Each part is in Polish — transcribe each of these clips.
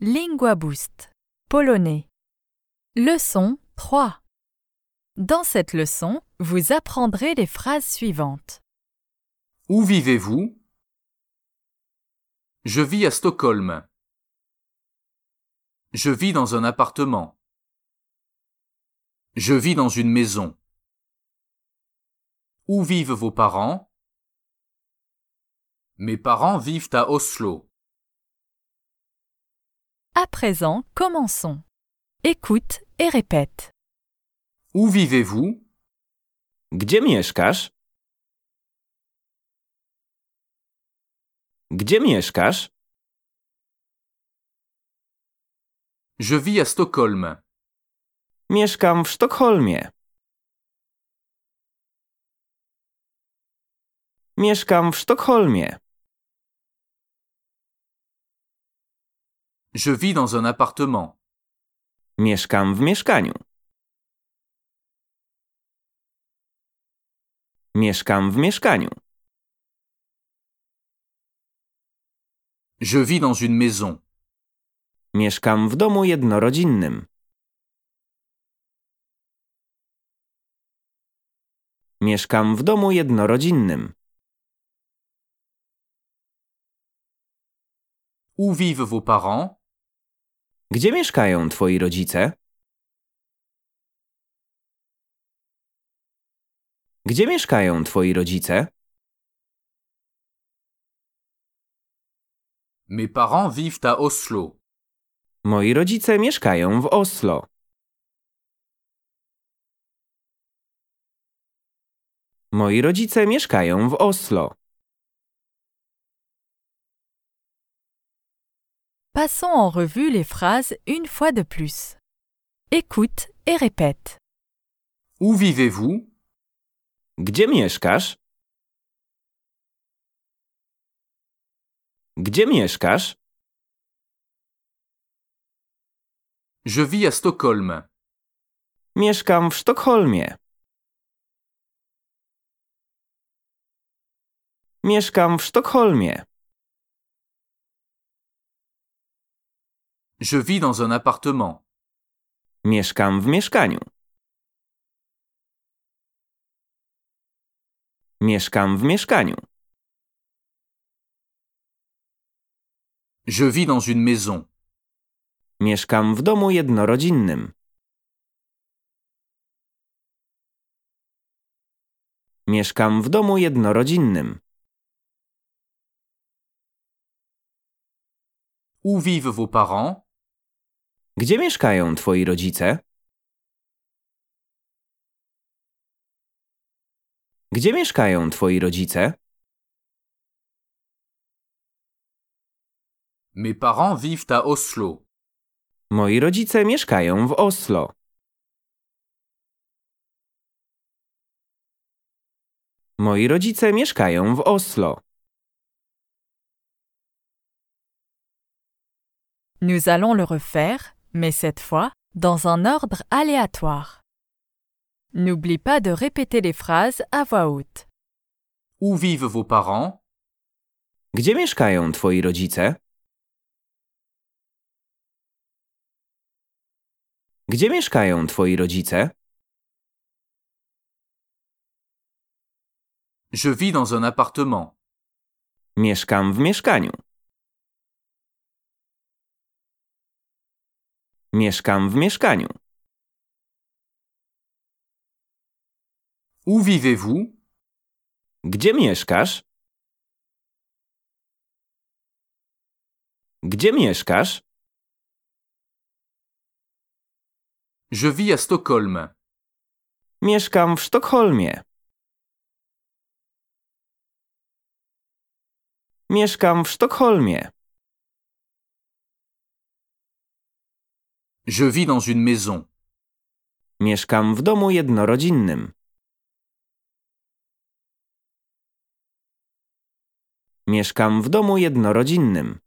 Lingua Boost. Polonais. Leçon 3. Dans cette leçon, vous apprendrez les phrases suivantes. Où vivez-vous? Je vis à Stockholm. Je vis dans un appartement. Je vis dans une maison. Où vivent vos parents? Mes parents vivent à Oslo. À présent, commençons. Écoute et répète. Où vivez-vous? Gdzie mieszkasz? Gdzie mieszkasz? Je vis à Stockholm. Mieszkam w Sztokholmie. Mieszkam w Sztokholmie. Je vis dans un appartement. Mieszkam w mieszkaniu. Mieszkam w mieszkaniu. Je vis dans une maison. Mieszkam w domu jednorodzinnym. Mieszkam w domu jednorodzinnym. Où vivent vos parents Gdzie mieszkają twoi rodzice? Gdzie mieszkają twoi rodzice? Mes parents vivent à Oslo. Moi rodzice mieszkają w Oslo. Moi rodzice mieszkają w Oslo. Passons en revue les phrases une fois de plus. Écoute et répète. Où vivez-vous? Gdzie mieszkasz? Gdzie mieszkasz? Je vis à Stockholm. Mieszkam w Sztokholmie. Mieszkam w Sztokholmie. Je vis dans un appartement. Mieszkam w mieszkaniu. Mieszkam w mieszkaniu. Je vis dans une maison. Mieszkam w domu jednorodzinnym. Mieszkam w domu jednorodzinnym. Où vivent vos parents Gdzie mieszkają twoi rodzice? Gdzie mieszkają twoi rodzice? Mes parents vivent à Oslo. Moi rodzice mieszkają w Oslo. Moi rodzice mieszkają w Oslo. Nous allons le refaire, mais cette fois dans un ordre aléatoire. N'oublie pas de répéter les phrases à voix haute. Où vivent vos parents? Gdzie mieszkają twoi rodzice? Gdzie mieszkają twoi rodzice? Je vis dans un appartement. Mieszkam w mieszkaniu. Mieszkam w mieszkaniu. Où vivez-vous Gdzie mieszkasz? Gdzie mieszkasz? Je vis à Stockholm. Mieszkam w Sztokholmie. Mieszkam w Sztokholmie. Je vis dans une maison. Mieszkam w domu jednorodzinnym. Mieszkam w domu jednorodzinnym.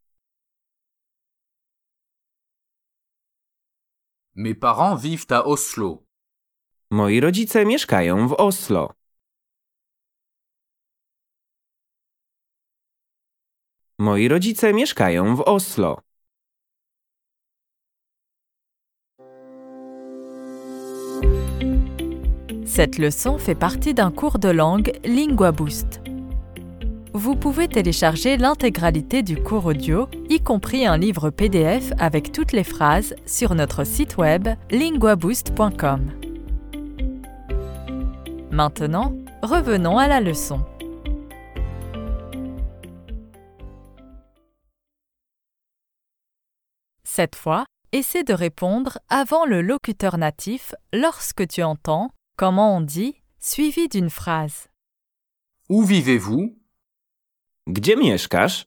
Mes parents vivent à Oslo. Moi rodzice mieszkają w Oslo. Moi rodzice mieszkają w Oslo. Cette leçon fait partie d'un cours de langue Lingua Boost. Vous pouvez télécharger l'intégralité du cours audio, y compris un livre PDF avec toutes les phrases, sur notre site web linguaboost.com. Maintenant, revenons à la leçon. Cette fois, essaie de répondre avant le locuteur natif lorsque tu entends comment on dit suivi d'une phrase? Où vivez-vous? Gdzie mieszkasz?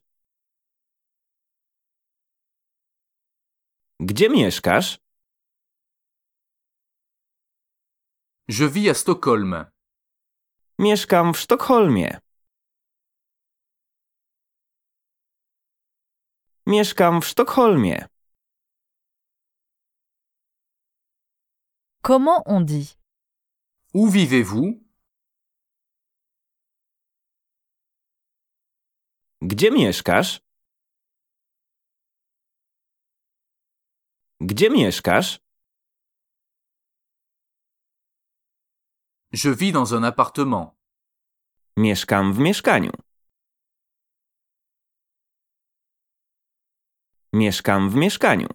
Gdzie mieszkasz? Je vis à Stockholm. Mieszkam w Sztokholmie. Mieszkam w Sztokholmie. Comment on dit Où vivez-vous? Gdzie mieszkasz? Gdzie mieszkasz? Je vis dans un appartement. Mieszkam w mieszkaniu. Mieszkam w mieszkaniu.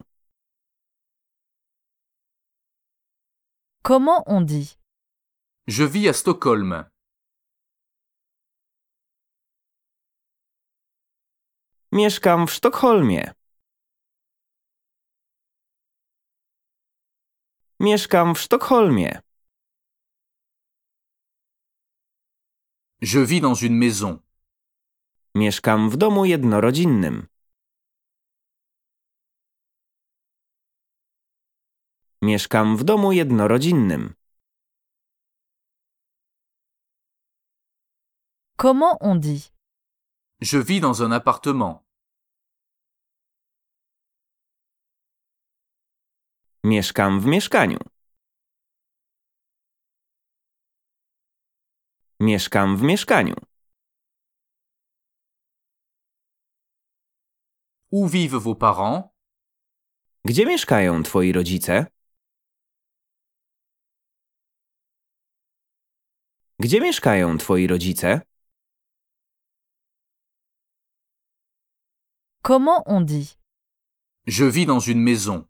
Comment on dit? Je vis à Stockholm. Mieszkam w Sztokholmie. Mieszkam w Sztokholmie. Je vis dans une maison. Mieszkam w domu jednorodzinnym. Mieszkam w domu jednorodzinnym. Comment on dit Je vis dans un appartement. Mieszkam w mieszkaniu. Mieszkam w mieszkaniu. Où vivent vos parents Gdzie mieszkają twoi rodzice? Gdzie mieszkają twoi rodzice? Comment on dit Je vis dans une maison.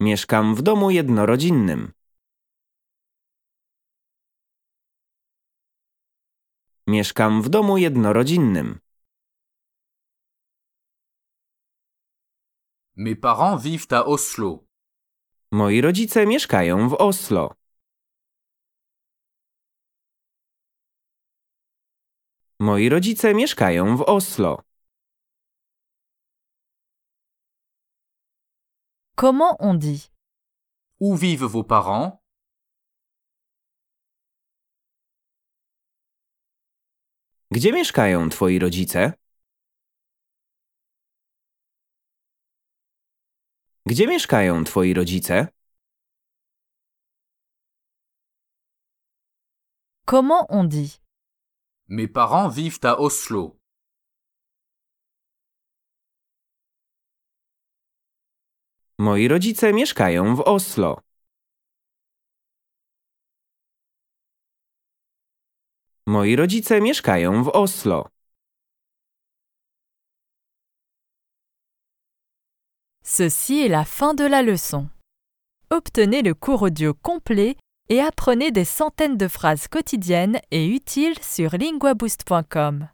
Mieszkam w domu jednorodzinnym. Mieszkam w domu jednorodzinnym. Mes parents vivent à Oslo. Moi rodzice mieszkają w Oslo. Moi rodzice mieszkają w Oslo. Comment on dit Où vivent vos parents Gdzie mieszkają twoi rodzice? Gdzie mieszkają twoi rodzice? Comment on dit Mes parents vivent à Oslo. Moi rodzice mieszkają w Oslo. Moi rodzice mieszkają w Oslo. Ceci est la fin de la leçon. Obtenez le cours audio complet et apprenez des centaines de phrases quotidiennes et utiles sur linguaboost.com.